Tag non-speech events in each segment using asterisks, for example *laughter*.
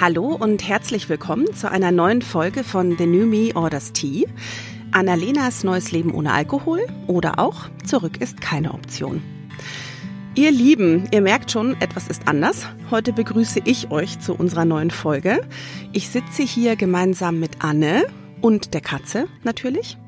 Hallo und herzlich willkommen zu einer neuen Folge von The New Me Orders Tea. Annalenas neues Leben ohne Alkohol oder auch Zurück ist keine Option. Ihr Lieben, ihr merkt schon, etwas ist anders. Heute begrüße ich euch zu unserer neuen Folge. Ich sitze hier gemeinsam mit Anne und der Katze natürlich.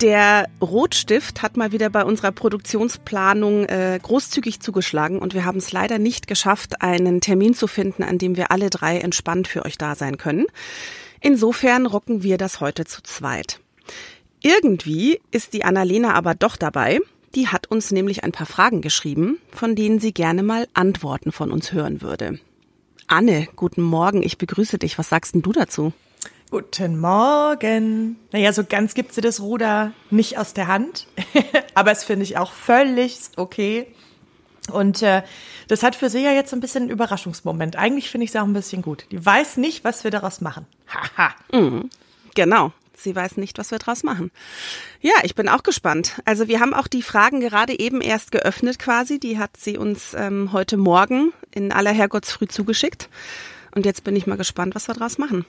Der Rotstift hat mal wieder bei unserer Produktionsplanung äh, großzügig zugeschlagen und wir haben es leider nicht geschafft, einen Termin zu finden, an dem wir alle drei entspannt für euch da sein können. Insofern rocken wir das heute zu zweit. Irgendwie ist die Annalena aber doch dabei. Die hat uns nämlich ein paar Fragen geschrieben, von denen sie gerne mal Antworten von uns hören würde. Anne, guten Morgen, ich begrüße dich. Was sagst denn du dazu? Guten Morgen. Naja, so ganz gibt sie das Ruder nicht aus der Hand, *laughs* aber es finde ich auch völlig okay. Und äh, das hat für sie ja jetzt so ein bisschen einen Überraschungsmoment. Eigentlich finde ich es auch ein bisschen gut. Die weiß nicht, was wir daraus machen. Haha. mhm, genau. Sie weiß nicht, was wir daraus machen. Ja, ich bin auch gespannt. Also wir haben auch die Fragen gerade eben erst geöffnet quasi. Die hat sie uns ähm, heute Morgen in aller Herrgottsfrüh zugeschickt. Und jetzt bin ich mal gespannt, was wir daraus machen.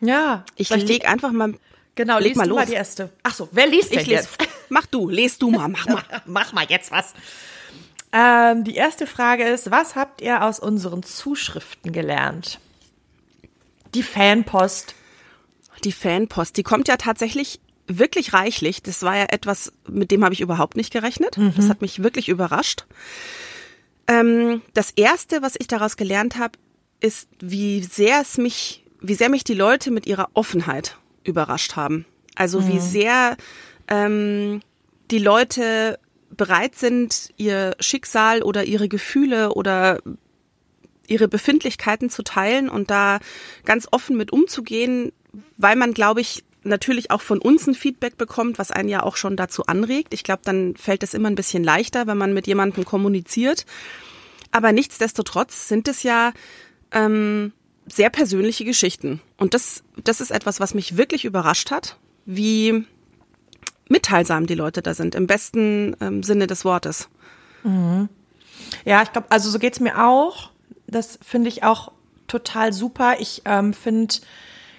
Ja. Ich leg einfach mal. Genau, leg mal los. mal die erste. Ach so, wer liest ich jetzt? *laughs* Mach du, lest du mal, mach mal. *laughs* mach mal jetzt was. Ähm, die erste Frage ist, was habt ihr aus unseren Zuschriften gelernt? Die Fanpost. Die Fanpost, die kommt ja tatsächlich wirklich reichlich. Das war ja etwas, mit dem habe ich überhaupt nicht gerechnet. Mhm. Das hat mich wirklich überrascht. Ähm, das erste, was ich daraus gelernt habe, ist, wie sehr es mich wie sehr mich die Leute mit ihrer Offenheit überrascht haben. Also mhm. wie sehr ähm, die Leute bereit sind, ihr Schicksal oder ihre Gefühle oder ihre Befindlichkeiten zu teilen und da ganz offen mit umzugehen, weil man, glaube ich, natürlich auch von uns ein Feedback bekommt, was einen ja auch schon dazu anregt. Ich glaube, dann fällt es immer ein bisschen leichter, wenn man mit jemandem kommuniziert. Aber nichtsdestotrotz sind es ja ähm, sehr persönliche Geschichten. Und das, das ist etwas, was mich wirklich überrascht hat, wie mitteilsam die Leute da sind, im besten ähm, Sinne des Wortes. Mhm. Ja, ich glaube, also so geht's mir auch. Das finde ich auch total super. Ich ähm, finde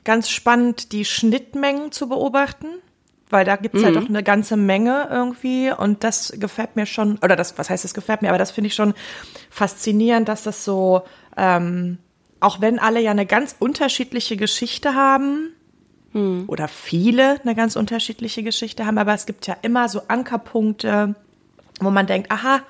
ganz spannend, die Schnittmengen zu beobachten, weil da gibt's halt mhm. halt auch eine ganze Menge irgendwie und das gefällt mir schon, oder das, was heißt, das gefällt mir, aber das finde ich schon faszinierend, dass das so ähm, auch wenn alle ja eine ganz unterschiedliche Geschichte haben, hm. oder viele eine ganz unterschiedliche Geschichte haben, aber es gibt ja immer so Ankerpunkte, wo man denkt, aha,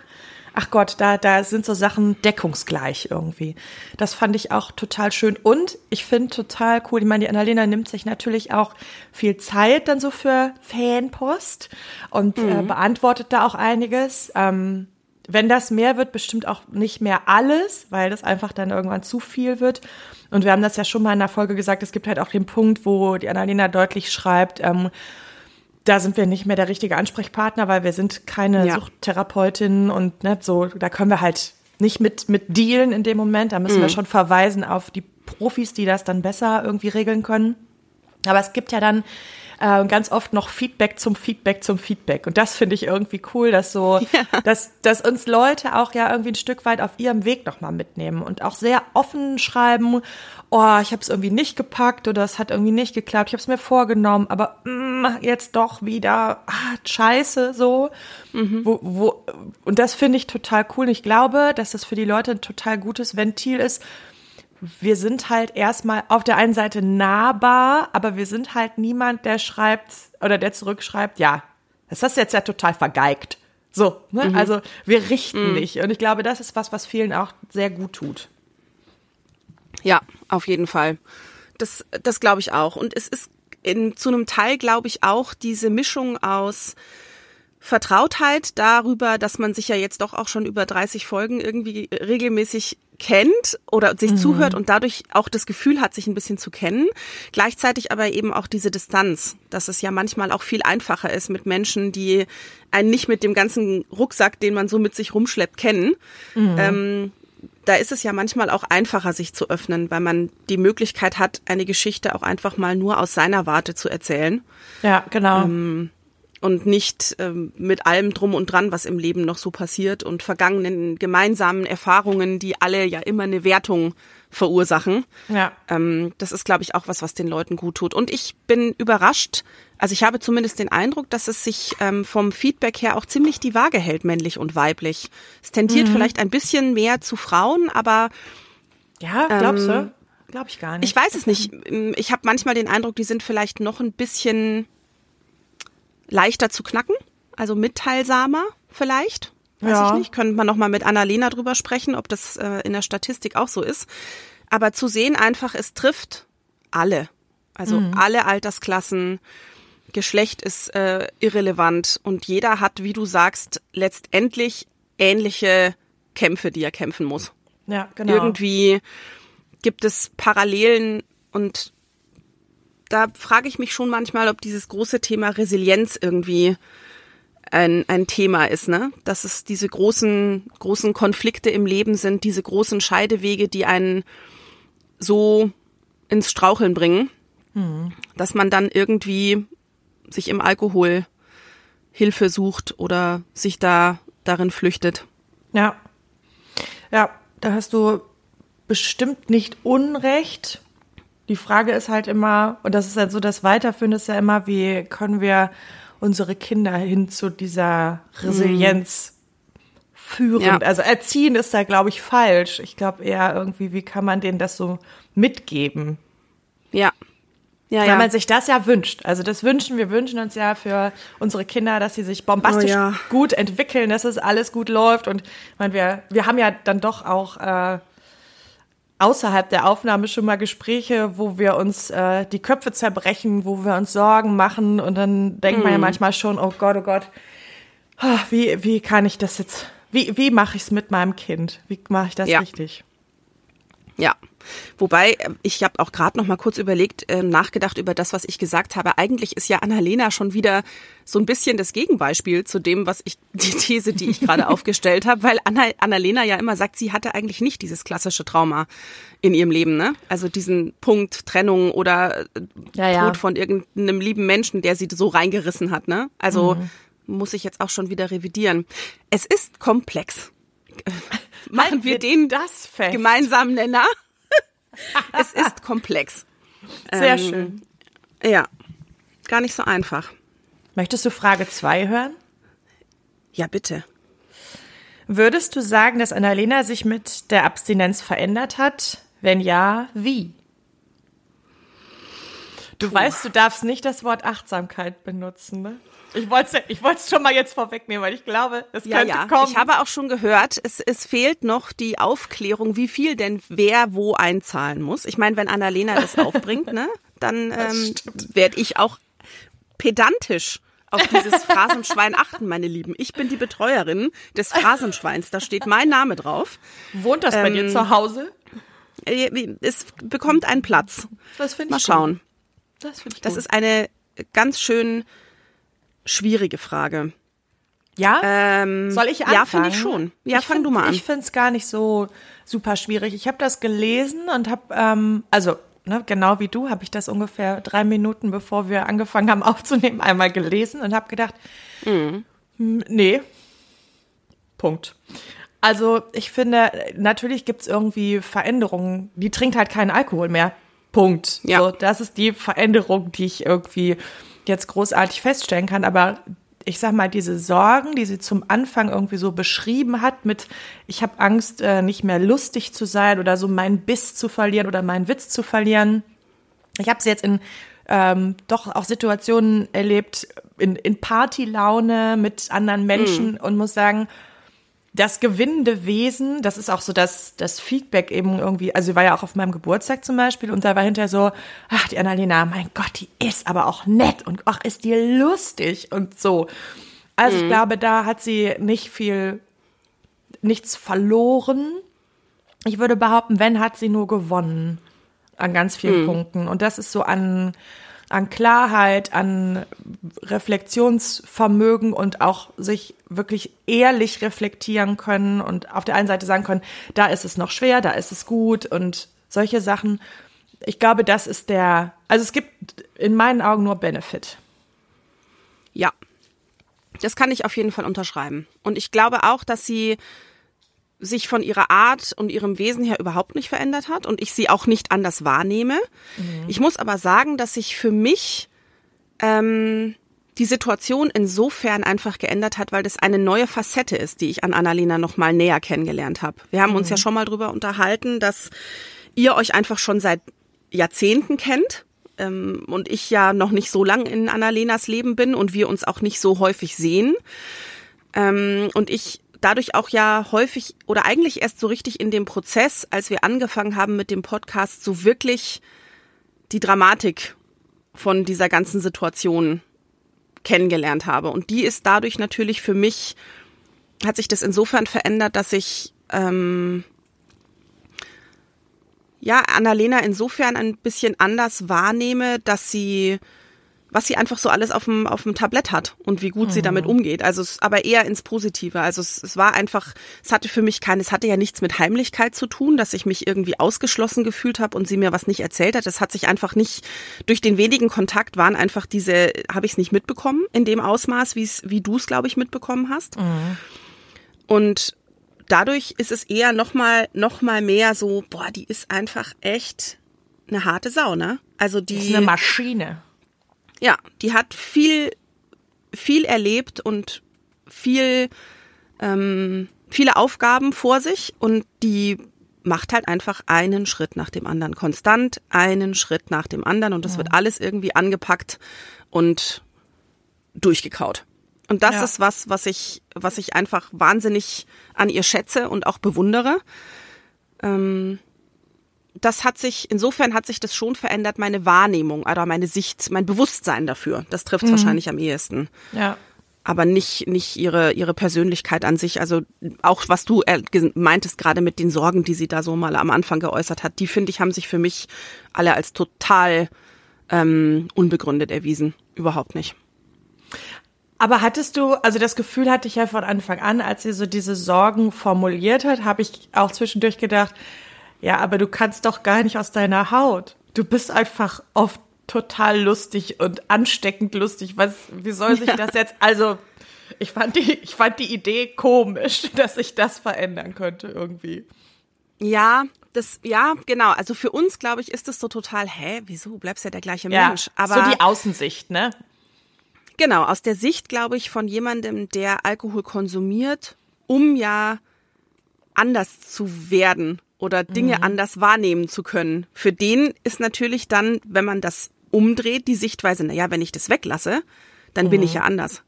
ach Gott, da, da sind so Sachen deckungsgleich irgendwie. Das fand ich auch total schön. Und ich finde total cool, ich meine, die Annalena nimmt sich natürlich auch viel Zeit dann so für Fanpost und mhm. äh, beantwortet da auch einiges. Ähm, wenn das mehr wird, bestimmt auch nicht mehr alles, weil das einfach dann irgendwann zu viel wird. Und wir haben das ja schon mal in der Folge gesagt, es gibt halt auch den Punkt, wo die Annalena deutlich schreibt, ähm, da sind wir nicht mehr der richtige Ansprechpartner, weil wir sind keine ja. Suchttherapeutin und ne, so, da können wir halt nicht mit, mit dealen in dem Moment. Da müssen mhm. wir schon verweisen auf die Profis, die das dann besser irgendwie regeln können. Aber es gibt ja dann äh, ganz oft noch Feedback zum Feedback zum Feedback. Und das finde ich irgendwie cool, dass so, *laughs* ja. dass, dass uns Leute auch ja irgendwie ein Stück weit auf ihrem Weg nochmal mitnehmen und auch sehr offen schreiben, oh, ich habe es irgendwie nicht gepackt oder es hat irgendwie nicht geklappt, ich habe es mir vorgenommen, aber mm, jetzt doch wieder, ah, scheiße, so. Mhm. Wo, wo, und das finde ich total cool. Und ich glaube, dass das für die Leute ein total gutes Ventil ist, wir sind halt erstmal auf der einen Seite nahbar, aber wir sind halt niemand, der schreibt oder der zurückschreibt, ja, das hast du jetzt ja total vergeigt. So, ne? Mhm. also wir richten mhm. nicht. Und ich glaube, das ist was, was vielen auch sehr gut tut. Ja, auf jeden Fall. Das, das glaube ich auch. Und es ist in, zu einem Teil, glaube ich, auch diese Mischung aus Vertrautheit darüber, dass man sich ja jetzt doch auch schon über 30 Folgen irgendwie regelmäßig kennt oder sich mhm. zuhört und dadurch auch das Gefühl hat, sich ein bisschen zu kennen. Gleichzeitig aber eben auch diese Distanz, dass es ja manchmal auch viel einfacher ist mit Menschen, die einen nicht mit dem ganzen Rucksack, den man so mit sich rumschleppt, kennen. Mhm. Ähm, da ist es ja manchmal auch einfacher, sich zu öffnen, weil man die Möglichkeit hat, eine Geschichte auch einfach mal nur aus seiner Warte zu erzählen. Ja, genau. Ähm, und nicht ähm, mit allem drum und dran, was im Leben noch so passiert und vergangenen gemeinsamen Erfahrungen, die alle ja immer eine Wertung verursachen. Ja. Ähm, das ist, glaube ich, auch was, was den Leuten gut tut. Und ich bin überrascht, also ich habe zumindest den Eindruck, dass es sich ähm, vom Feedback her auch ziemlich die Waage hält, männlich und weiblich. Es tendiert Mhm. vielleicht ein bisschen mehr zu Frauen, aber Ja, glaubst Ähm, du? Glaub ich gar nicht. ich weiß es nicht. Ich habe manchmal den Eindruck, die sind vielleicht noch ein bisschen leichter zu knacken, also mitteilsamer vielleicht. Weiß Ja. ich nicht. Könnte man noch mal mit Annalena drüber sprechen, ob das äh, in der Statistik auch so ist. Aber zu sehen einfach, es trifft alle. Also alle Altersklassen. Geschlecht ist äh, irrelevant und jeder hat, wie du sagst, letztendlich ähnliche Kämpfe, die er kämpfen muss. Ja, genau. Irgendwie gibt es Parallelen und da frage ich mich schon manchmal, ob dieses große Thema Resilienz irgendwie ein, ein Thema ist, ne? Dass es diese großen, großen Konflikte im Leben sind, diese großen Scheidewege, die einen so ins Straucheln bringen, dass man dann irgendwie sich im Alkohol Hilfe sucht oder sich da darin flüchtet. Ja. Ja, da hast du bestimmt nicht Unrecht. Die Frage ist halt immer, und das ist halt so das Weiterführen, ist ja immer, wie können wir unsere Kinder hin zu dieser Resilienz führen? Ja. Also erziehen ist da, glaube ich, falsch. Ich glaube eher irgendwie, wie kann man denen das so mitgeben? Ja. Ja, Weil ja. man sich das ja wünscht. Also das wünschen wir wünschen uns ja für unsere Kinder, dass sie sich bombastisch Oh ja. gut entwickeln, dass es alles gut läuft. Und ich meine, wir, wir haben ja dann doch auch äh, außerhalb der Aufnahme schon mal Gespräche, wo wir uns äh, die Köpfe zerbrechen, wo wir uns Sorgen machen. Und dann denkt Mhm. man ja manchmal schon, oh Gott, oh Gott, ah, wie, wie kann ich das jetzt, wie, wie mache ich es mit meinem Kind? Wie mache ich das Ja. richtig? Ja. Wobei, äh, ich habe auch gerade noch mal kurz überlegt, äh, nachgedacht über das, was ich gesagt habe. Eigentlich ist ja Annalena schon wieder so ein bisschen das Gegenbeispiel zu dem, was ich, *laughs* die These, die ich gerade *laughs* aufgestellt habe, weil Anna, Annalena ja immer sagt, sie hatte eigentlich nicht dieses klassische Trauma in ihrem Leben, ne? Also diesen Punkt Trennung oder äh, Ja, ja. Tod von irgendeinem lieben Menschen, der sie so reingerissen hat, ne? Also muss ich jetzt auch schon wieder revidieren. Es ist komplex. *laughs* Machen wir wir den das fest. gemeinsamen Nenner. *laughs* es ist komplex. Sehr Ähm, schön. Ja, gar nicht so einfach. Möchtest du Frage zwei hören? Ja, bitte. Würdest du sagen, dass Annalena sich mit der Abstinenz verändert hat? Wenn ja, wie? Du weißt, du darfst nicht das Wort Achtsamkeit benutzen, ne? Ich wollte es ich wollt's schon mal jetzt vorwegnehmen, weil ich glaube, es Ja, könnte ja. kommen. Ich habe auch schon gehört, es, es fehlt noch die Aufklärung, wie viel denn wer wo einzahlen muss. Ich meine, wenn Annalena das *laughs* aufbringt, ne, dann ähm, werde ich auch pedantisch auf dieses Phrasenschwein achten, meine Lieben. Ich bin die Betreuerin des Phrasenschweins. Da steht mein Name drauf. Wohnt das bei Ähm, dir zu Hause? Äh, Es bekommt einen Platz. Das finde ich Mal gut. schauen. Das finde ich Das gut. ist eine ganz schön schwierige Frage. ja? Ähm, Soll ich anfangen? Ja, finde ich schon. Ja, ich fang find, du mal an. Ich finde es gar nicht so super schwierig. Ich habe das gelesen und habe, ähm, also ne, genau wie du, habe ich das ungefähr drei Minuten, bevor wir angefangen haben *laughs* aufzunehmen, einmal gelesen und habe gedacht, Mhm. hm, nee, Punkt. Also ich finde, natürlich gibt es irgendwie Veränderungen. Die trinkt halt keinen Alkohol mehr. Punkt. Ja. So, das ist die Veränderung, die ich irgendwie jetzt großartig feststellen kann. Aber ich sag mal, diese Sorgen, die sie zum Anfang irgendwie so beschrieben hat, mit ich habe Angst, äh, nicht mehr lustig zu sein oder so meinen Biss zu verlieren oder meinen Witz zu verlieren. Ich habe sie jetzt in ähm, doch auch Situationen erlebt, in, in Partylaune mit anderen Menschen und muss sagen, das gewinnende Wesen, das ist auch so das, das Feedback eben irgendwie, also sie war ja auch auf meinem Geburtstag zum Beispiel und da war hinterher so, ach, die Annalena, mein Gott, die ist aber auch nett und ach, ist die lustig und so. Also ich glaube, da hat sie nicht viel, nichts verloren. Ich würde behaupten, wenn, hat sie nur gewonnen an ganz vielen Punkten. Und das ist so an, an Klarheit, an Reflexionsvermögen und auch sich wirklich ehrlich reflektieren können und auf der einen Seite sagen können, da ist es noch schwer, da ist es gut und solche Sachen. Ich glaube, das ist der, also es gibt in meinen Augen nur Benefit. Ja, Das kann ich auf jeden Fall unterschreiben. Und ich glaube auch, dass sie sich von ihrer Art und ihrem Wesen her überhaupt nicht verändert hat und ich sie auch nicht anders wahrnehme. Mhm. Ich muss aber sagen, dass sich für mich ähm, die Situation insofern einfach geändert hat, weil das eine neue Facette ist, die ich an Annalena noch mal näher kennengelernt habe. Wir haben mhm. uns ja schon mal drüber unterhalten, dass ihr euch einfach schon seit Jahrzehnten kennt ähm, und ich ja noch nicht so lang in Annalenas Leben bin und wir uns auch nicht so häufig sehen. Ähm, und ich dadurch auch ja häufig oder eigentlich erst so richtig in dem Prozess, als wir angefangen haben mit dem Podcast, so wirklich die Dramatik von dieser ganzen Situation kennengelernt habe. Und die ist dadurch natürlich für mich, hat sich das insofern verändert, dass ich ähm, ja Annalena insofern ein bisschen anders wahrnehme, dass sie was sie einfach so alles auf dem, auf dem Tablett hat und wie gut mhm. sie damit mhm. umgeht. Also es, aber eher ins Positive. Also es, es war einfach, es hatte für mich kein, es hatte ja nichts mit Heimlichkeit zu tun, dass ich mich irgendwie ausgeschlossen gefühlt habe und sie mir was nicht erzählt hat. Es hat sich einfach nicht, durch den wenigen Kontakt waren einfach diese, habe ich es nicht mitbekommen in dem Ausmaß, wie es, wie du es, glaube ich, mitbekommen hast. Mhm. Und dadurch ist es eher nochmal, noch mal mehr so, boah, die ist einfach echt eine harte Sau, ne? Also die. Das ist eine Maschine. Ja, die hat viel, viel erlebt und viel, ähm, viele Aufgaben vor sich und die macht halt einfach einen Schritt nach dem anderen, konstant einen Schritt nach dem anderen und das wird alles irgendwie angepackt und durchgekaut. Und das ja. ist was, was ich, was ich einfach wahnsinnig an ihr schätze und auch bewundere. Ähm, das hat sich, insofern hat sich das schon verändert, meine Wahrnehmung oder meine Sicht, mein Bewusstsein dafür. Das trifft mhm. wahrscheinlich am ehesten. Ja. Aber nicht, nicht ihre, ihre Persönlichkeit an sich. Also auch was du meintest gerade mit den Sorgen, die sie da so mal am Anfang geäußert hat, die finde ich, haben sich für mich alle als total ähm, unbegründet erwiesen. Überhaupt nicht. Aber hattest du, also das Gefühl hatte ich ja von Anfang an, als sie so diese Sorgen formuliert hat, habe ich auch zwischendurch gedacht, ja, aber du kannst doch gar nicht aus deiner Haut. Du bist einfach oft total lustig und ansteckend lustig. Was, wie soll sich ja. das jetzt, also, ich fand die, ich fand die Idee komisch, *laughs* dass sich das verändern könnte irgendwie. Ja, das, ja, genau. Also für uns, glaube ich, ist es so total, hä, wieso bleibst du ja der gleiche ja, Mensch? Aber so die Außensicht, ne? Genau, aus der Sicht, glaube ich, von jemandem, der Alkohol konsumiert, um ja anders zu werden oder Dinge mhm. anders wahrnehmen zu können. Für den ist natürlich dann, wenn man das umdreht, die Sichtweise, na ja, wenn ich das weglasse, dann mhm. bin ich mhm. ja anders.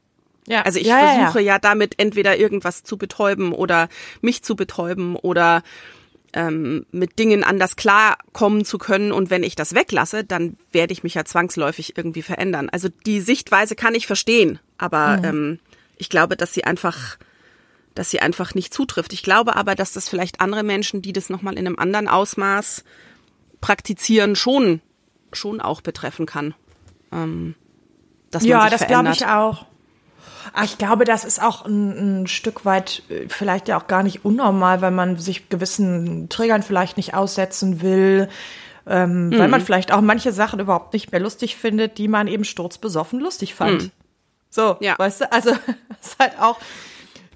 Ja. Also ich ja, versuche ja, ja. ja, damit entweder irgendwas zu betäuben oder mich zu betäuben oder ähm, mit Dingen anders klarkommen zu können. Und wenn ich das weglasse, dann werde ich mich ja zwangsläufig irgendwie verändern. Also die Sichtweise kann ich verstehen, aber mhm. ähm, ich glaube, dass sie einfach dass sie einfach nicht zutrifft. Ich glaube aber, dass das vielleicht andere Menschen, die das nochmal in einem anderen Ausmaß praktizieren, schon, schon auch betreffen kann. Ähm, ja, das glaube ich auch. Ich glaube, das ist auch ein, ein, Stück weit äh, vielleicht ja auch gar nicht unnormal, weil man sich gewissen Trägern vielleicht nicht aussetzen will, ähm, mhm. weil man vielleicht auch manche Sachen überhaupt nicht mehr lustig findet, die man eben sturzbesoffen lustig fand. Mhm. So, ja. weißt du, also *laughs* es ist halt auch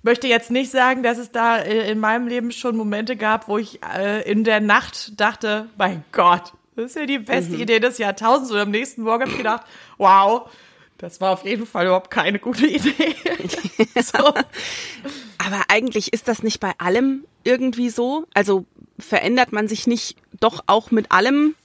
möchte jetzt nicht sagen, dass es da äh, in meinem Leben schon Momente gab, wo ich äh, in der Nacht dachte, mein Gott, das ist ja die beste mhm. Idee des Jahrtausends. Und am nächsten Morgen habe ich gedacht, wow, das war auf jeden Fall überhaupt keine gute Idee. *laughs* so. Aber eigentlich ist das nicht bei allem irgendwie so. Also verändert man sich nicht doch auch mit allem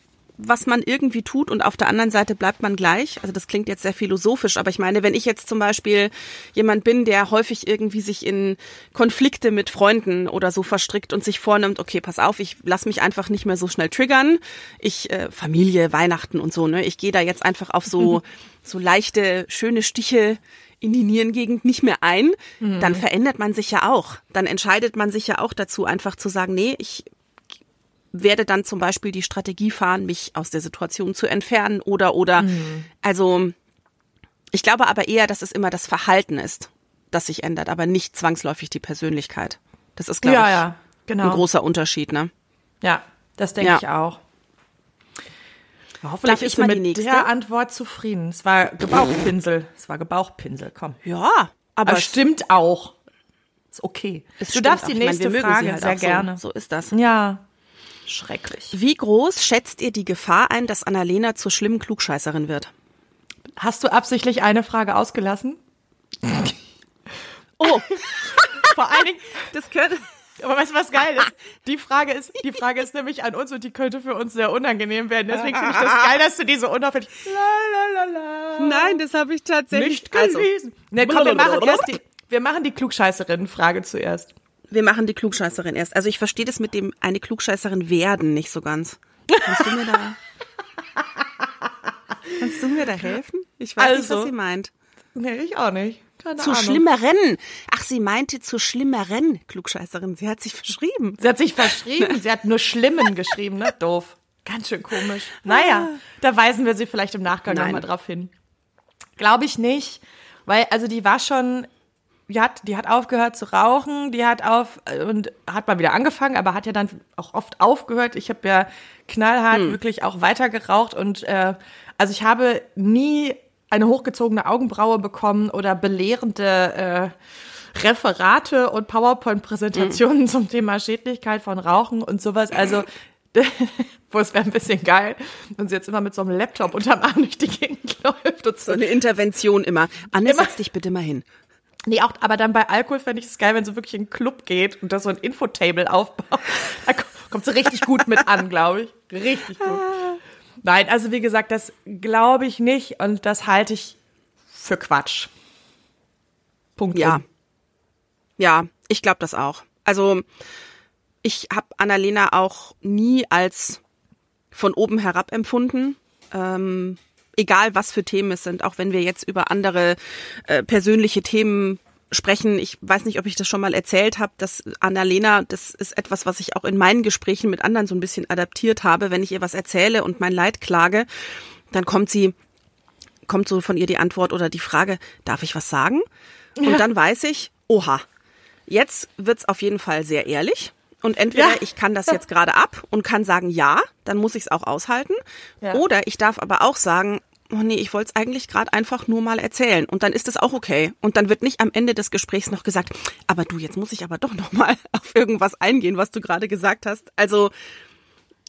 was man irgendwie tut und auf der anderen Seite bleibt man gleich. Also das klingt jetzt sehr philosophisch, aber ich meine, wenn ich jetzt zum Beispiel jemand bin, der häufig irgendwie sich in Konflikte mit Freunden oder so verstrickt und sich vornimmt, okay, pass auf, ich lass mich einfach nicht mehr so schnell triggern. Ich äh, Familie, Weihnachten und so, ne? Ich gehe da jetzt einfach auf so so leichte, schöne Stiche in die Nierengegend nicht mehr ein, mhm. dann verändert man sich ja auch. Dann entscheidet man sich ja auch dazu, einfach zu sagen, nee, ich werde dann zum Beispiel die Strategie fahren, mich aus der Situation zu entfernen oder oder mhm. also ich glaube aber eher, dass es immer das Verhalten ist, das sich ändert, aber nicht zwangsläufig die Persönlichkeit. Das ist glaube ja, ich ja, genau. ein großer Unterschied, ne? Ja, das denke ja. ich auch. Hoffentlich Darf ist du mit der Antwort zufrieden. Es war Gebauchpinsel. Es war Gebauchpinsel, komm. Ja, Aber es- stimmt auch. Ist okay. Du darfst auch. die Ich meine, nächste mögen Frage halt sehr auch so. gerne. So ist das. Ja. Schrecklich. Wie groß schätzt ihr die Gefahr ein, dass Annalena zur schlimmen Klugscheißerin wird? Hast du absichtlich eine Frage ausgelassen? Oh, *laughs* Vor allen Dingen, das könnte. aber weißt du, was geil ist? Die Frage ist, die Frage ist nämlich an uns und die könnte für uns sehr unangenehm werden. Deswegen finde ich das geil, dass du diese unauffällig. La, la. Nein, das habe ich tatsächlich nicht gelesen. Ne, komm, wir machen erst die, wir machen die Klugscheißerinnen-Frage zuerst. Wir machen die Klugscheißerin erst. Also ich verstehe das mit dem eine Klugscheißerin werden nicht so ganz. Kannst du mir da *laughs* Kannst du mir da helfen? Ich weiß nicht, Also. was sie meint. Nee, ich auch nicht. Keine Zu Ahnung. schlimmeren. Ach, sie meinte zu schlimmeren Klugscheißerin. Sie hat sich verschrieben. Sie hat sich verschrieben. Sie hat nur Schlimmen geschrieben, ne? Doof. Ganz schön komisch. Naja, da weisen wir sie vielleicht im Nachgang nochmal drauf hin. Glaube ich nicht. Weil, also die war schon, die hat, die hat aufgehört zu rauchen, die hat auf und hat mal wieder angefangen, aber hat ja dann auch oft aufgehört. Ich habe ja knallhart wirklich auch weiter geraucht und äh, also ich habe nie eine hochgezogene Augenbraue bekommen oder belehrende äh, Referate und PowerPoint-Präsentationen zum Thema Schädlichkeit von Rauchen und sowas. Also, *laughs* wo es wäre ein bisschen geil, wenn sie jetzt immer mit so einem Laptop unterm Arm durch die Gegend *laughs* läuft und So so. eine Intervention immer. Anne, Immer- setz dich bitte mal hin. Nee, auch, aber dann bei Alkohol fände ich es geil, wenn sie wirklich in einen Club geht und da so ein Infotable aufbaut. *laughs* Da ko- kommt sie richtig gut mit an, glaube ich. Richtig gut. Nein, also wie gesagt, das glaube ich nicht und das halte ich für Quatsch. Punkt. Ja. Um. Ja, ich glaube das auch. Also ich habe Annalena auch nie als von oben herab empfunden. Ähm, egal was für Themen es sind, auch wenn wir jetzt über andere äh, persönliche Themen sprechen. Ich weiß nicht, ob ich das schon mal erzählt habe, dass Annalena, das ist etwas, was ich auch in meinen Gesprächen mit anderen so ein bisschen adaptiert habe. Wenn ich ihr was erzähle und mein Leid klage, dann kommt sie, kommt so von ihr die Antwort oder die Frage, darf ich was sagen? Und dann weiß ich, oha, jetzt wird's auf jeden Fall sehr ehrlich. Und entweder Ja. ich kann das jetzt gerade ab und kann sagen ja, dann muss ich es auch aushalten. Ja. Oder ich darf aber auch sagen, oh nee, ich wollte es eigentlich gerade einfach nur mal erzählen. Und dann ist es auch okay. Und dann wird nicht am Ende des Gesprächs noch gesagt, aber du, jetzt muss ich aber doch noch mal *laughs* auf irgendwas eingehen, was du gerade gesagt hast. Also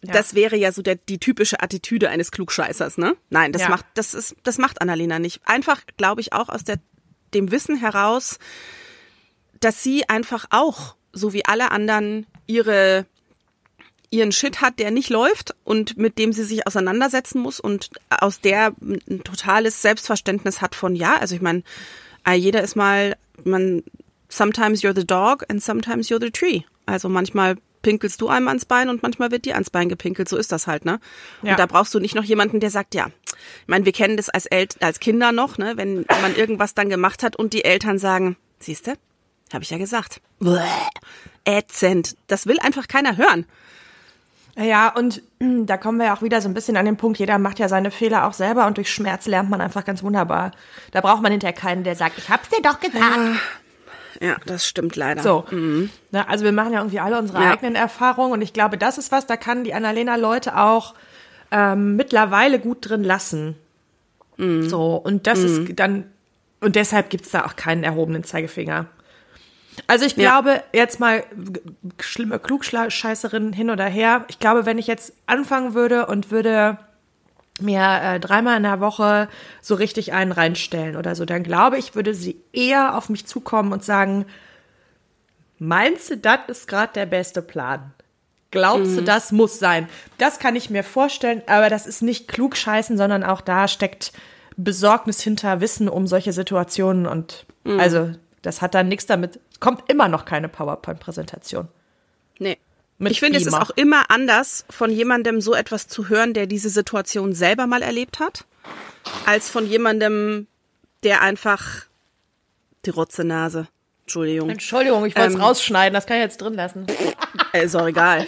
das wäre ja so der, die typische Attitüde eines Klugscheißers, ne? Nein, das Ja. macht, das ist, das macht Annalena nicht. Einfach, glaube ich, auch aus der, dem Wissen heraus, dass sie einfach auch, so wie alle anderen, ihre, ihren Shit hat, der nicht läuft und mit dem sie sich auseinandersetzen muss und aus der ein totales Selbstverständnis hat von, ja, also ich meine, äh, jeder ist mal, man, sometimes you're the dog and sometimes you're the tree. Also manchmal pinkelst du einem ans Bein und manchmal wird dir ans Bein gepinkelt. So ist das halt, ne? Ja. Und da brauchst du nicht noch jemanden, der sagt, ja. Ich meine, wir kennen das als, El als Kinder noch, ne? Wenn man irgendwas dann gemacht hat und die Eltern sagen, siehste, habe ich ja gesagt. Bäh, ätzend. Das will einfach keiner hören. Ja, und *clears throat* da kommen wir ja auch wieder so ein bisschen an den Punkt, jeder macht ja seine Fehler auch selber und durch Schmerz lernt man einfach ganz wunderbar. Da braucht man hinterher keinen, der sagt, ich hab's dir doch gesagt. Ja, das stimmt leider. So. Ne, also wir machen ja irgendwie alle unsere Ja. eigenen Erfahrungen und ich glaube, das ist was, da kann die Annalena Leute auch ähm, mittlerweile gut drin lassen. So, und das ist dann, und deshalb gibt's da auch keinen erhobenen Zeigefinger. Also ich Ja. glaube, jetzt mal schlimme Klugscheißerin hin oder her. Ich glaube, wenn ich jetzt anfangen würde und würde mir äh, dreimal in der Woche so richtig einen reinstellen oder so, dann glaube ich, würde sie eher auf mich zukommen und sagen, meinst du, das ist gerade der beste Plan? Glaubst du, das muss sein? Das kann ich mir vorstellen, aber das ist nicht klugscheißen, sondern auch da steckt Besorgnis hinter Wissen um solche Situationen und also das hat dann nichts damit, kommt immer noch keine PowerPoint-Präsentation. Nee. Ich finde, es ist auch immer anders, von jemandem so etwas zu hören, der diese Situation selber mal erlebt hat, als von jemandem, der einfach die Rotzenase. Entschuldigung. Entschuldigung, ich wollte es Ähm, rausschneiden, das kann ich jetzt drin lassen. Äh, ist auch egal.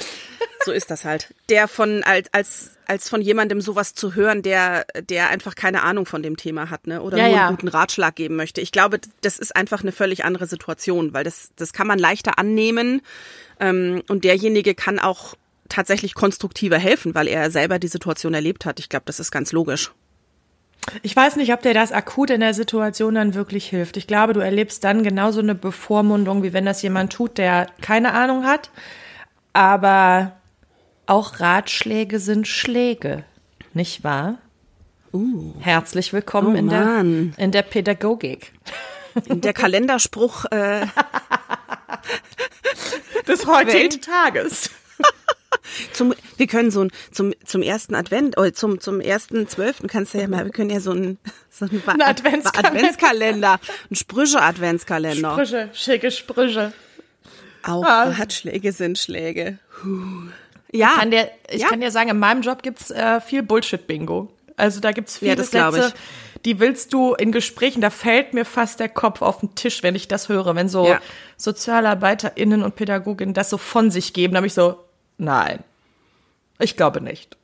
So ist das halt. Der von als als als von jemandem sowas zu hören, der der einfach keine Ahnung von dem Thema hat, ne, oder Ja, nur ja. einen guten Ratschlag geben möchte. Ich glaube, das ist einfach eine völlig andere Situation, weil das das kann man leichter annehmen ähm, und derjenige kann auch tatsächlich konstruktiver helfen, weil er selber die Situation erlebt hat. Ich glaube, das ist ganz logisch. Ich weiß nicht, ob dir das akut in der Situation dann wirklich hilft. Ich glaube, du erlebst dann genauso eine Bevormundung, wie wenn das jemand tut, der keine Ahnung hat. Aber auch Ratschläge sind Schläge, nicht wahr? Uh. Herzlich willkommen Oh, in, der, in der Pädagogik. Der Kalenderspruch, äh, *laughs* Des heutigen Tages. *laughs* zum, wir können so ein, zum, zum ersten Advent, oder zum, zum ersten Zwölften kannst du ja mal, wir können ja so ein, so ein, Ein Adventskalender. Adventskalender, ein Sprüche-Adventskalender. Sprüche, schicke Sprüche. Auch Ah. Ratschläge sind Schläge. Huh. Ja, Kann dir, ich ja. kann dir sagen, in meinem Job gibt's äh, viel Bullshit-Bingo. Also da gibt's viele Ja, Sätze, ich. die willst du in Gesprächen, da fällt mir fast der Kopf auf den Tisch, wenn ich das höre, wenn so Ja. SozialarbeiterInnen und Pädagoginnen das so von sich geben, da bin ich so, nein, ich glaube nicht.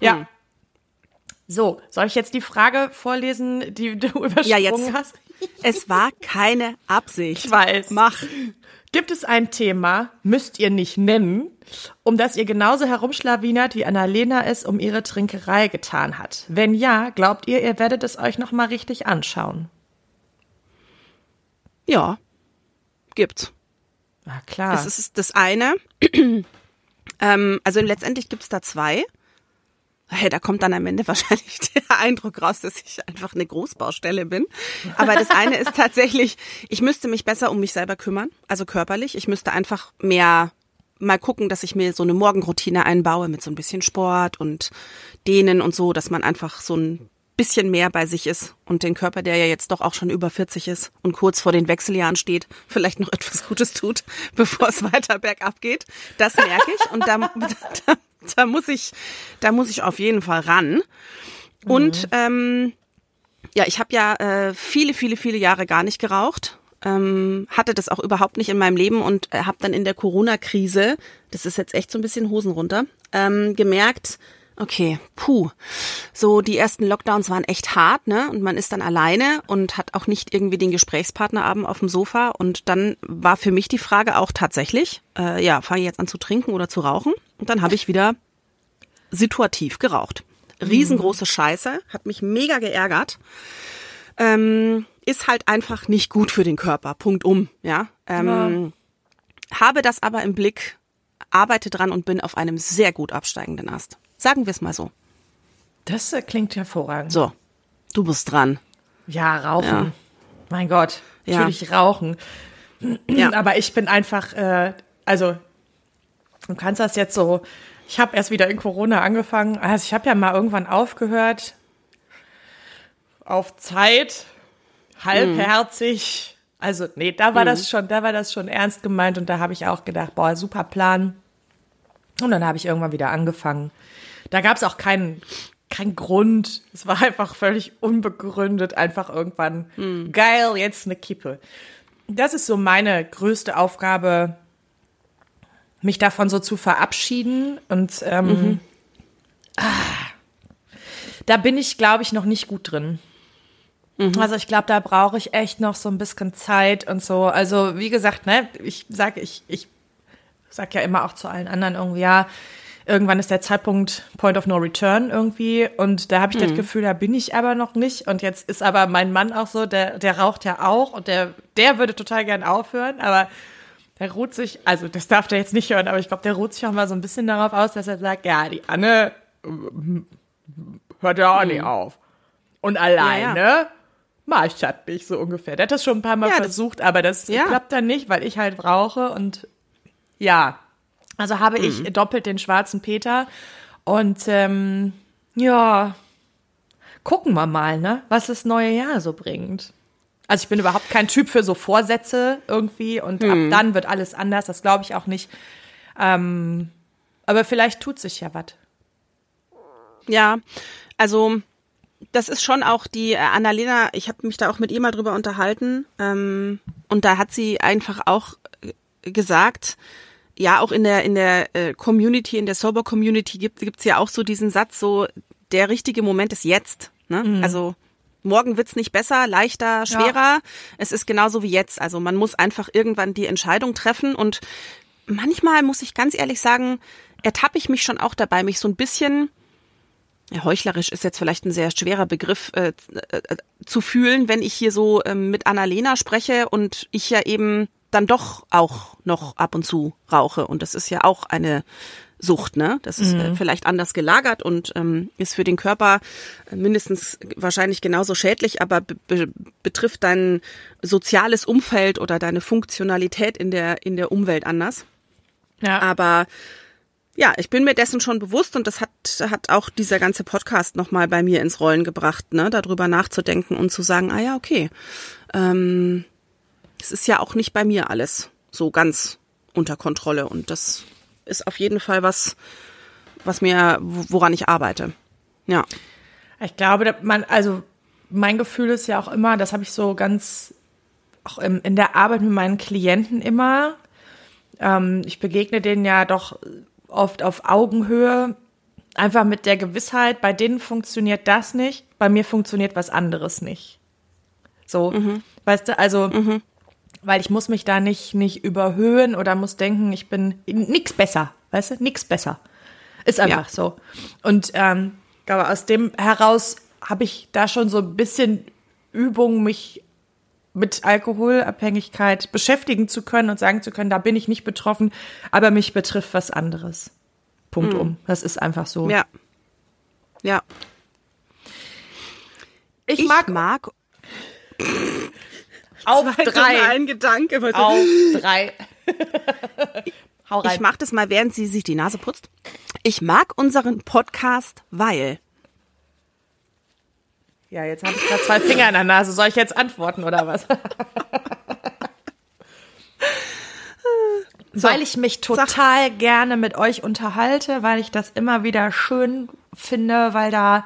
Ja. Hm. So, soll ich jetzt die Frage vorlesen, die *laughs* du übersprungen Ja, jetzt. hast? *laughs* es war keine Absicht. Ich weiß. Mach. Gibt es ein Thema, müsst ihr nicht nennen, um das ihr genauso herumschlawinert, wie Annalena es um ihre Trinkerei getan hat? Wenn ja, glaubt ihr, ihr werdet es euch nochmal richtig anschauen? Ja, gibt's. Na klar. Es ist das eine. *clears throat* ähm, also letztendlich gibt's da zwei. Hey, da kommt dann am Ende *laughs* wahrscheinlich der Eindruck raus, dass ich einfach eine Großbaustelle bin. Aber das eine ist tatsächlich, ich müsste mich besser um mich selber kümmern, also körperlich. Ich müsste einfach mehr mal gucken, dass ich mir so eine Morgenroutine einbaue mit so ein bisschen Sport und Dehnen und so, dass man einfach so ein bisschen mehr bei sich ist und den Körper, der ja jetzt doch auch schon über 40 ist und kurz vor den Wechseljahren steht, vielleicht noch *laughs* etwas Gutes tut, bevor es weiter bergab geht. Das merke ich und da, *laughs* da, *laughs* da muss ich, da muss ich auf jeden Fall ran. Und ähm, ja, ich habe ja äh, viele, viele, viele Jahre gar nicht geraucht. Ähm, hatte das auch überhaupt nicht in meinem Leben und äh, habe dann in der Corona-Krise, das ist jetzt echt so ein bisschen Hosen runter, ähm, gemerkt, okay, puh, so die ersten Lockdowns waren echt hart, ne? Und man ist dann alleine und hat auch nicht irgendwie den Gesprächspartner abend auf dem Sofa. Und dann war für mich die Frage auch tatsächlich, äh, ja, fange ich jetzt an zu trinken oder zu rauchen? Und dann habe ich wieder situativ geraucht. Riesengroße Scheiße, hat mich mega geärgert. Ähm, ist halt einfach nicht gut für den Körper. Punkt um, ja. Ähm, Habe das aber im Blick, arbeite dran und bin auf einem sehr gut absteigenden Ast. Sagen wir es mal so. das äh, klingt hervorragend. So, du bist dran. Ja, rauchen. Ja. Mein Gott, Ja. natürlich rauchen. Ja. *clears throat* Aber ich bin einfach, äh, also du kannst das jetzt so. Ich habe erst wieder in Corona angefangen. Also ich habe ja mal irgendwann aufgehört. Auf Zeit, halbherzig. Also nee, da war das schon, da war das schon ernst gemeint und da habe ich auch gedacht, boah, super Plan. Und dann habe ich irgendwann wieder angefangen. Da gab es auch keinen kein Grund. Es war einfach völlig unbegründet, einfach irgendwann geil, jetzt eine Kippe. Das ist so meine größte Aufgabe, mich davon so zu verabschieden. Und ähm, ah, da bin ich, glaube ich, noch nicht gut drin. Also ich glaube, da brauche ich echt noch so ein bisschen Zeit und so. Also wie gesagt, ne, ich sage, ich, ich sag ja immer auch zu allen anderen irgendwie, ja, irgendwann ist der Zeitpunkt Point of No Return irgendwie. Und da habe ich das Gefühl, da bin ich aber noch nicht. Und jetzt ist aber mein Mann auch so, der, der raucht ja auch und der, der würde total gern aufhören, aber der ruht sich, also das darf der jetzt nicht hören, aber ich glaube, der ruht sich auch mal so ein bisschen darauf aus, dass er sagt, ja, die Anne äh, hört ja auch nicht auf. Und alleine Ja, mach ich das nicht, so ungefähr. Der hat das schon ein paar Mal Ja, das- versucht, aber das Ja. klappt dann nicht, weil ich halt rauche und ja. Also habe ich Mhm. doppelt den schwarzen Peter und ähm, ja, gucken wir mal, ne, was das neue Jahr so bringt. Also ich bin überhaupt kein Typ für so Vorsätze irgendwie und Mhm. ab dann wird alles anders, das glaube ich auch nicht. Ähm, aber vielleicht tut sich ja was. Ja, also das ist schon auch die äh, Annalena, ich habe mich da auch mit ihr mal drüber unterhalten ähm, und da hat sie einfach auch äh, gesagt, ja, auch in der in der äh, Community, in der Sober Community gibt gibt's ja auch so diesen Satz, so der richtige Moment ist jetzt. Ne? Also morgen wird's nicht besser, leichter, schwerer. Es ist genauso wie jetzt. Also man muss einfach irgendwann die Entscheidung treffen und manchmal muss ich ganz ehrlich sagen, ertappe ich mich schon auch dabei, mich so ein bisschen ja, heuchlerisch ist jetzt vielleicht ein sehr schwerer Begriff äh, äh, zu fühlen, wenn ich hier so ähm, mit Annalena spreche und ich ja eben dann doch auch noch ab und zu rauche. Und das ist ja auch eine Sucht, ne? Das ist äh, vielleicht anders gelagert und ähm, ist für den Körper mindestens wahrscheinlich genauso schädlich, aber be betrifft dein soziales Umfeld oder deine Funktionalität in der in der Umwelt anders. Ja. Aber ja, ich bin mir dessen schon bewusst und das hat, hat auch dieser ganze Podcast nochmal bei mir ins Rollen gebracht, ne, darüber nachzudenken und zu sagen, ah ja, okay, ähm, es ist ja auch nicht bei mir alles so ganz unter Kontrolle und das ist auf jeden Fall was, was mir, woran ich arbeite. Ja. Ich glaube, man, also mein Gefühl ist ja auch immer, das habe ich so ganz auch im, in der Arbeit mit meinen Klienten immer. Ähm, ich begegne denen ja doch oft auf Augenhöhe, einfach mit der Gewissheit, bei denen funktioniert das nicht, bei mir funktioniert was anderes nicht. So, mhm. weißt du, also, mhm. Weil ich muss mich da nicht, nicht überhöhen oder muss denken, ich bin nix besser, weißt du, nix besser. Ist einfach ja. so. Und ähm, glaube, aus dem heraus habe ich da schon so ein bisschen Übung, mich mit Alkoholabhängigkeit beschäftigen zu können und sagen zu können, da bin ich nicht betroffen, aber mich betrifft was anderes. Punkt mhm. um. Das ist einfach so. Ja. Ja. Ich, ich mag, mag auf drei. Ein Gedanke. Was auf drei. *laughs* Hau rein. Ich mach das mal, während sie sich die Nase putzt. Ich mag unseren Podcast, weil ja, jetzt habe ich gerade zwei Finger in der Nase. Soll ich jetzt antworten oder was? *laughs* so, weil ich mich total sag. gerne mit euch unterhalte, weil ich das immer wieder schön finde, weil da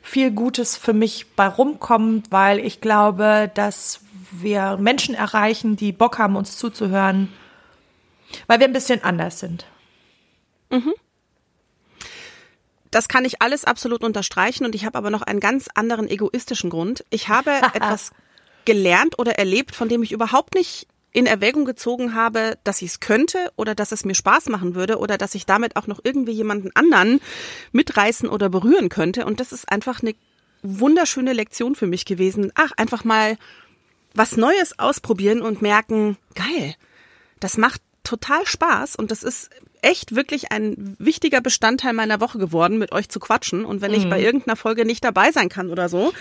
viel Gutes für mich bei rumkommt, weil ich glaube, dass wir Menschen erreichen, die Bock haben, uns zuzuhören, weil wir ein bisschen anders sind. Mhm. Das kann ich alles absolut unterstreichen und ich habe aber noch einen ganz anderen egoistischen Grund. Ich habe *laughs* etwas gelernt oder erlebt, von dem ich überhaupt nicht in Erwägung gezogen habe, dass ich es könnte oder dass es mir Spaß machen würde oder dass ich damit auch noch irgendwie jemanden anderen mitreißen oder berühren könnte. Und das ist einfach eine wunderschöne Lektion für mich gewesen. Ach, einfach mal was Neues ausprobieren und merken, geil, das macht total Spaß und das ist echt wirklich ein wichtiger Bestandteil meiner Woche geworden, mit euch zu quatschen. Und wenn mhm. ich bei irgendeiner Folge nicht dabei sein kann oder so,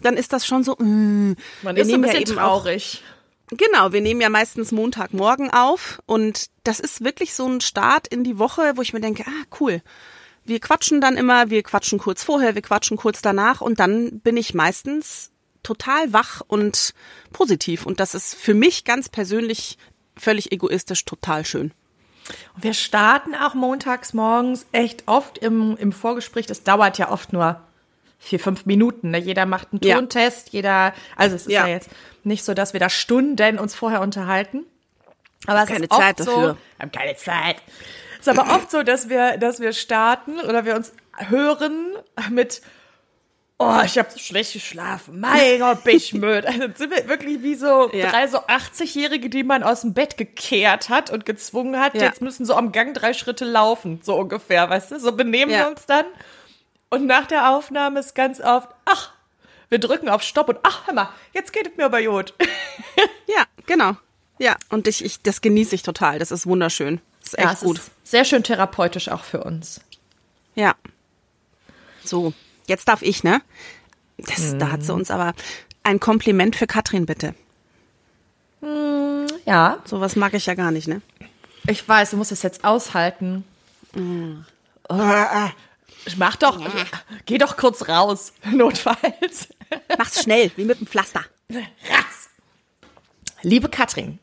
dann ist das schon so. Mm, Man ist ein bisschen ja traurig. Auch, genau, wir nehmen ja meistens Montagmorgen auf und das ist wirklich so ein Start in die Woche, wo ich mir denke, ah cool. Wir quatschen dann immer, wir quatschen kurz vorher, wir quatschen kurz danach und dann bin ich meistens total wach und positiv und das ist für mich ganz persönlich völlig egoistisch total schön. Und wir starten auch montags morgens echt oft im, im Vorgespräch. Das dauert ja oft nur vier, fünf Minuten. Ne? Jeder macht einen Tontest, ja. jeder, also es ist ja. ja. jetzt nicht so, dass wir da Stunden uns vorher unterhalten. Aber es keine ist Zeit so, dafür. Wir haben keine Zeit. Es ist aber oft so, dass wir, dass wir starten oder wir uns hören mit oh, ich habe so schlecht geschlafen. Mein Gott, bin ich müde. Also sind wir wirklich wie so *laughs* ja. drei so 80-Jährige, die man aus dem Bett gekehrt hat und gezwungen hat, ja. jetzt müssen so am Gang drei Schritte laufen, so ungefähr, weißt du? So benehmen ja. wir uns dann. Und nach der Aufnahme ist ganz oft, ach, wir drücken auf Stopp und ach, hör mal, jetzt geht es mir aber gut. *laughs* ja, genau. Ja, und ich, ich, das genieße ich total. Das ist wunderschön. Das ist echt gut. Ist sehr schön therapeutisch auch für uns. Ja. So, Jetzt darf ich, ne? Das, hm. Da hat sie uns aber ein Kompliment für Katrin, bitte. Hm, ja. Sowas mag ich ja gar nicht, ne? Ich weiß, du musst es jetzt aushalten. Hm. Mach doch, ja. geh doch kurz raus, *laughs* notfalls. Mach's schnell, wie mit dem Pflaster. Ratz. Liebe Katrin,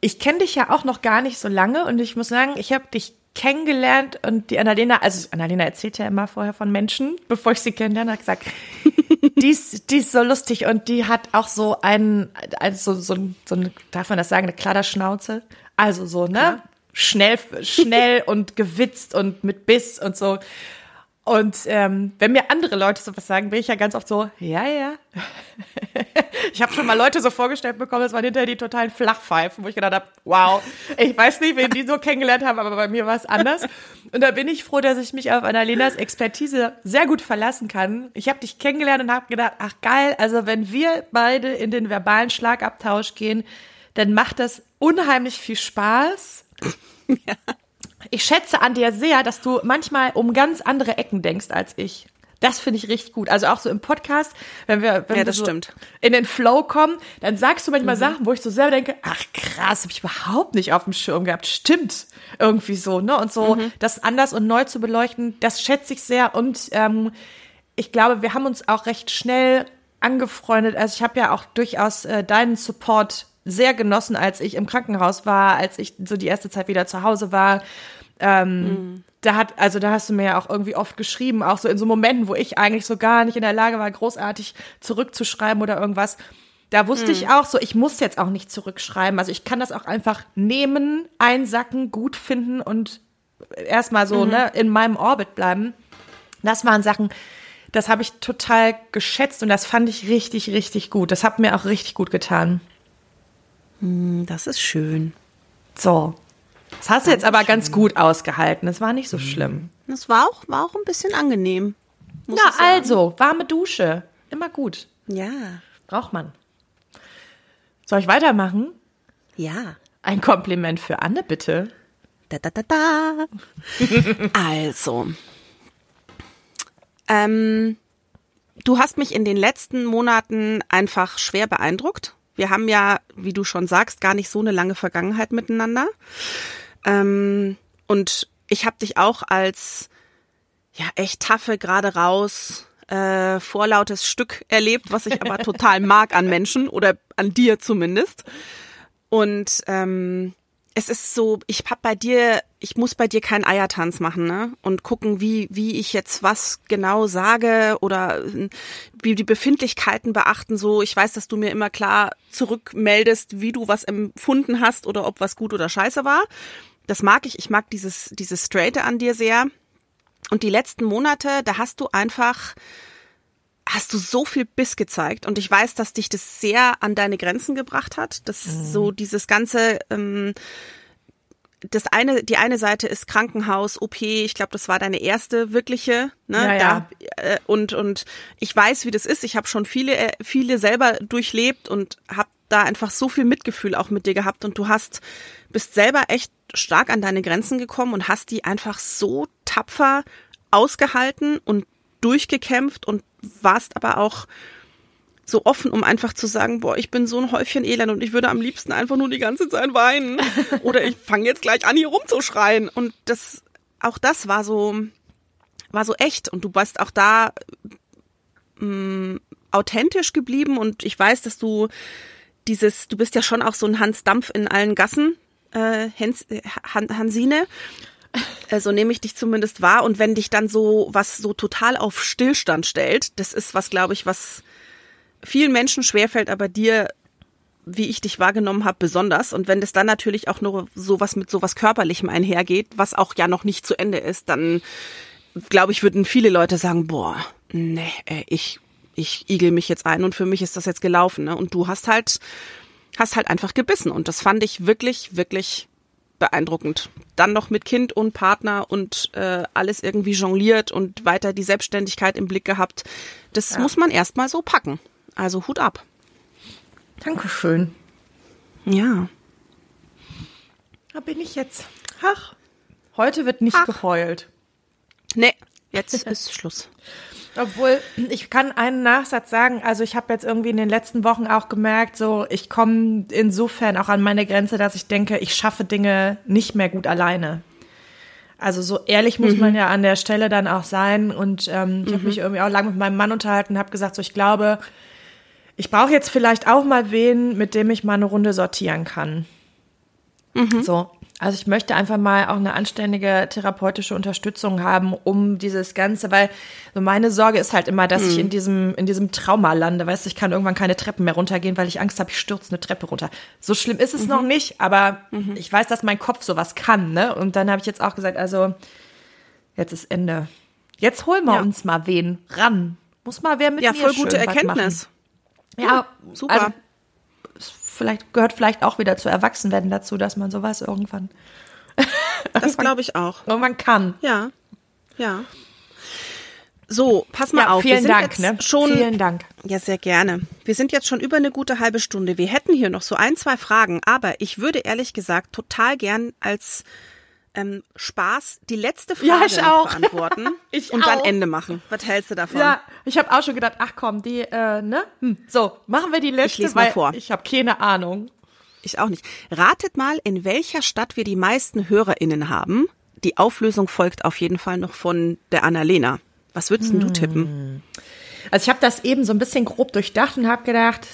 ich kenne dich ja auch noch gar nicht so lange und ich muss sagen, ich habe dich kennengelernt und die Annalena, also Annalena erzählt ja immer vorher von Menschen, *laughs* bevor ich sie kennenlerne, hat gesagt, *laughs* die ist, die ist so lustig und die hat auch so einen, also so, so, so eine, darf man das sagen, eine Kladderschnauze? Also so, ne? Klar. Schnell, schnell und gewitzt und mit Biss und so. Und ähm, wenn mir andere Leute sowas sagen, bin ich ja ganz oft so, ja, ja. *laughs* ich habe schon mal Leute so vorgestellt bekommen, das waren hinterher die totalen Flachpfeifen, wo ich gedacht habe, wow, ich weiß nicht, wen die so kennengelernt haben, aber bei mir war es anders. Und da bin ich froh, dass ich mich auf Annalenas Expertise sehr gut verlassen kann. Ich habe dich kennengelernt und habe gedacht, ach geil, also wenn wir beide in den verbalen Schlagabtausch gehen, dann macht das unheimlich viel Spaß. *laughs* Ja. Ich schätze an dir sehr, dass du manchmal um ganz andere Ecken denkst als ich. Das finde ich richtig gut. Also auch so im Podcast, wenn wir, wenn ja, wir so stimmt. in den Flow kommen, dann sagst du manchmal mhm. Sachen, wo ich so selber denke, ach krass, habe ich überhaupt nicht auf dem Schirm gehabt. Stimmt. Irgendwie so, ne? Und so mhm. das anders und neu zu beleuchten, das schätze ich sehr. Und ähm, ich glaube, wir haben uns auch recht schnell angefreundet. Also ich habe ja auch durchaus äh, deinen Support sehr genossen, als ich im Krankenhaus war, als ich so die erste Zeit wieder zu Hause war. Ähm, mhm. Da hat, also da hast du mir ja auch irgendwie oft geschrieben, auch so in so Momenten, wo ich eigentlich so gar nicht in der Lage war, großartig zurückzuschreiben oder irgendwas. Da wusste mhm. ich auch so, ich muss jetzt auch nicht zurückschreiben. Also ich kann das auch einfach nehmen, einsacken, gut finden und erstmal so, mhm. ne, in meinem Orbit bleiben. Das waren Sachen, das habe ich total geschätzt und das fand ich richtig, richtig gut. Das hat mir auch richtig gut getan. Hm, das ist schön. So. Das hast du jetzt aber ganz gut ausgehalten. Das war nicht so schlimm. Das war auch, war auch ein bisschen angenehm. Na, also, warme Dusche. Immer gut. Ja. Braucht man. Soll ich weitermachen? Ja. Ein Kompliment für Anne, bitte. Da, da, da, da. *laughs* also. Ähm, du hast mich in den letzten Monaten einfach schwer beeindruckt. Wir haben ja, wie du schon sagst, gar nicht so eine lange Vergangenheit miteinander. Ähm, und ich habe dich auch als ja echt taffe, gerade raus, äh, vorlautes Stück erlebt, was ich aber *laughs* total mag an Menschen oder an dir zumindest. Und ähm, es ist so, ich hab bei dir, ich muss bei dir keinen Eiertanz machen, ne? Und gucken, wie, wie ich jetzt was genau sage oder wie die Befindlichkeiten beachten. So, ich weiß, dass du mir immer klar zurückmeldest, wie du was empfunden hast oder ob was gut oder scheiße war. Das mag ich. Ich mag dieses, dieses Straighte an dir sehr. Und die letzten Monate, da hast du einfach, hast du so viel Biss gezeigt und ich weiß, dass dich das sehr an deine Grenzen gebracht hat. Das mhm. so dieses ganze ähm, das eine, die eine Seite ist Krankenhaus, OP. Ich glaube, das war deine erste wirkliche. Ne? Ja, ja. Da, äh, und und ich weiß, wie das ist. Ich habe schon viele äh, viele selber durchlebt und habe da einfach so viel Mitgefühl auch mit dir gehabt. Und du hast bist selber echt stark an deine Grenzen gekommen und hast die einfach so tapfer ausgehalten und durchgekämpft und warst aber auch so offen, um einfach zu sagen, boah, ich bin so ein Häufchen Elend und ich würde am liebsten einfach nur die ganze Zeit weinen. *laughs* Oder ich fange jetzt gleich an, hier rumzuschreien. Und das, auch das war so, war so echt. Und du bist auch da mh, mm, authentisch geblieben. Und ich weiß, dass du dieses, du bist ja schon auch so ein Hans Dampf in allen Gassen, äh, Hans, Han, Hansine. So also nehme ich dich zumindest wahr. Und wenn dich dann so was so total auf Stillstand stellt, das ist was, glaube ich, was vielen Menschen schwerfällt, aber dir, wie ich dich wahrgenommen habe, besonders. Und wenn das dann natürlich auch nur sowas mit sowas Körperlichem einhergeht, was auch ja noch nicht zu Ende ist, dann glaube ich, würden viele Leute sagen, boah, nee, ich, ich igel mich jetzt ein und für mich ist das jetzt gelaufen. Ne? Und du hast halt, hast halt einfach gebissen. Und das fand ich wirklich, wirklich beeindruckend. Dann noch mit Kind und Partner und äh, alles irgendwie jongliert und weiter die Selbstständigkeit im Blick gehabt. Das ja. muss man erstmal so packen. Also Hut ab. Dankeschön. Ja. Da bin ich jetzt. Ach, heute wird nicht Ach. geheult. Nee, jetzt ist Schluss. Obwohl, ich kann einen Nachsatz sagen, also ich habe jetzt irgendwie in den letzten Wochen auch gemerkt, so ich komme insofern auch an meine Grenze, dass ich denke, ich schaffe Dinge nicht mehr gut alleine. Also so ehrlich muss mhm. man ja an der Stelle dann auch sein. Und ähm, ich mhm. habe mich irgendwie auch lange mit meinem Mann unterhalten und habe gesagt, so ich glaube, ich brauche jetzt vielleicht auch mal wen, mit dem ich mal eine Runde sortieren kann. Mhm. So, also ich möchte einfach mal auch eine anständige therapeutische Unterstützung haben, um dieses Ganze, weil so meine Sorge ist halt immer, dass mhm. ich in diesem, in diesem Trauma lande. Weißt du, ich kann irgendwann keine Treppen mehr runtergehen, weil ich Angst habe, ich stürze eine Treppe runter. So schlimm ist es mhm. noch nicht, aber mhm. ich weiß, dass mein Kopf sowas kann, ne? Und dann habe ich jetzt auch gesagt, also jetzt ist Ende. Jetzt holen wir Ja. uns mal wen ran. Muss mal wer mit Ja, mir voll gute Erkenntnis. Ja, super. Also, vielleicht gehört vielleicht auch wieder zu Erwachsenwerden dazu, dass man sowas irgendwann, Das *laughs* glaube ich auch. irgendwann kann. Ja, ja. So, pass mal Ja, auf. vielen Dank, ne? Schon, Vielen Dank. Ja, sehr gerne. Wir sind jetzt schon über eine gute halbe Stunde. Wir hätten hier noch so ein, zwei Fragen, aber ich würde ehrlich gesagt total gern als ähm, Spaß die letzte Frage Ja, ich auch. beantworten *laughs* Ich und dann auch. Ende machen. Was hältst du davon? Ja, ich habe auch schon gedacht, ach komm, die, äh, ne? Hm. So, machen wir die letzte, lese mal vor. ich habe keine Ahnung. Ich auch nicht. Ratet mal, in welcher Stadt wir die meisten HörerInnen haben. Die Auflösung folgt auf jeden Fall noch von der Annalena. Was würdest denn du Hm. tippen? Also ich habe das eben so ein bisschen grob durchdacht und habe gedacht,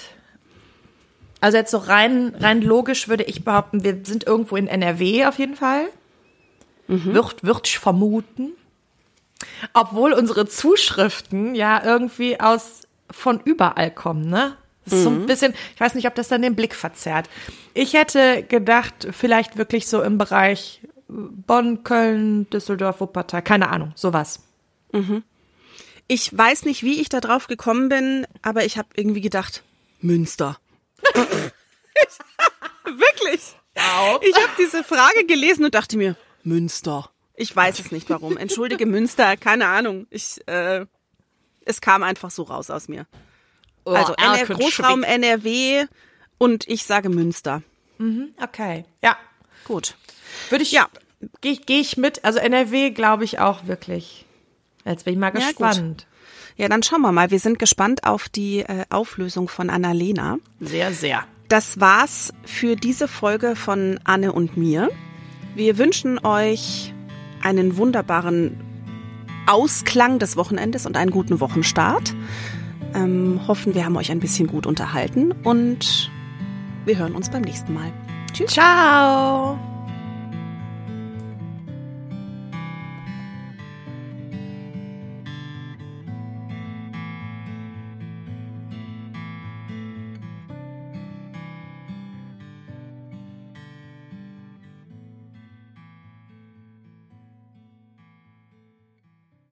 also jetzt so rein, rein logisch würde ich behaupten, wir sind irgendwo in NRW auf jeden Fall. Wird, wird ich vermuten. Obwohl unsere Zuschriften ja irgendwie aus von überall kommen, ne? Ist so ein bisschen, ich weiß nicht, ob das dann den Blick verzerrt. Ich hätte gedacht, vielleicht wirklich so im Bereich Bonn, Köln, Düsseldorf, Wuppertal, keine Ahnung, sowas. Ich weiß nicht, wie ich da drauf gekommen bin, aber ich habe irgendwie gedacht, Münster. *laughs* *laughs* Wirklich. Ich habe diese Frage gelesen und dachte mir, Münster. Ich weiß es nicht warum. Entschuldige Münster, keine Ahnung. Ich, äh, es kam einfach so raus aus mir. Also NR. Großraum NRW und ich sage Münster. Okay, ja. Gut. Würde ich, Ja. gehe ich, geh ich mit. Also NRW glaube ich auch wirklich. Jetzt bin ich mal Ja, gespannt. Ja, dann schauen wir mal. Wir sind gespannt auf die äh, Auflösung von Annalena. sehr, sehr. Das war's für diese Folge von Anne und mir. Wir wünschen euch einen wunderbaren Ausklang des Wochenendes und einen guten Wochenstart. Ähm, hoffen, wir haben euch ein bisschen gut unterhalten und wir hören uns beim nächsten Mal. Tschüss. Ciao.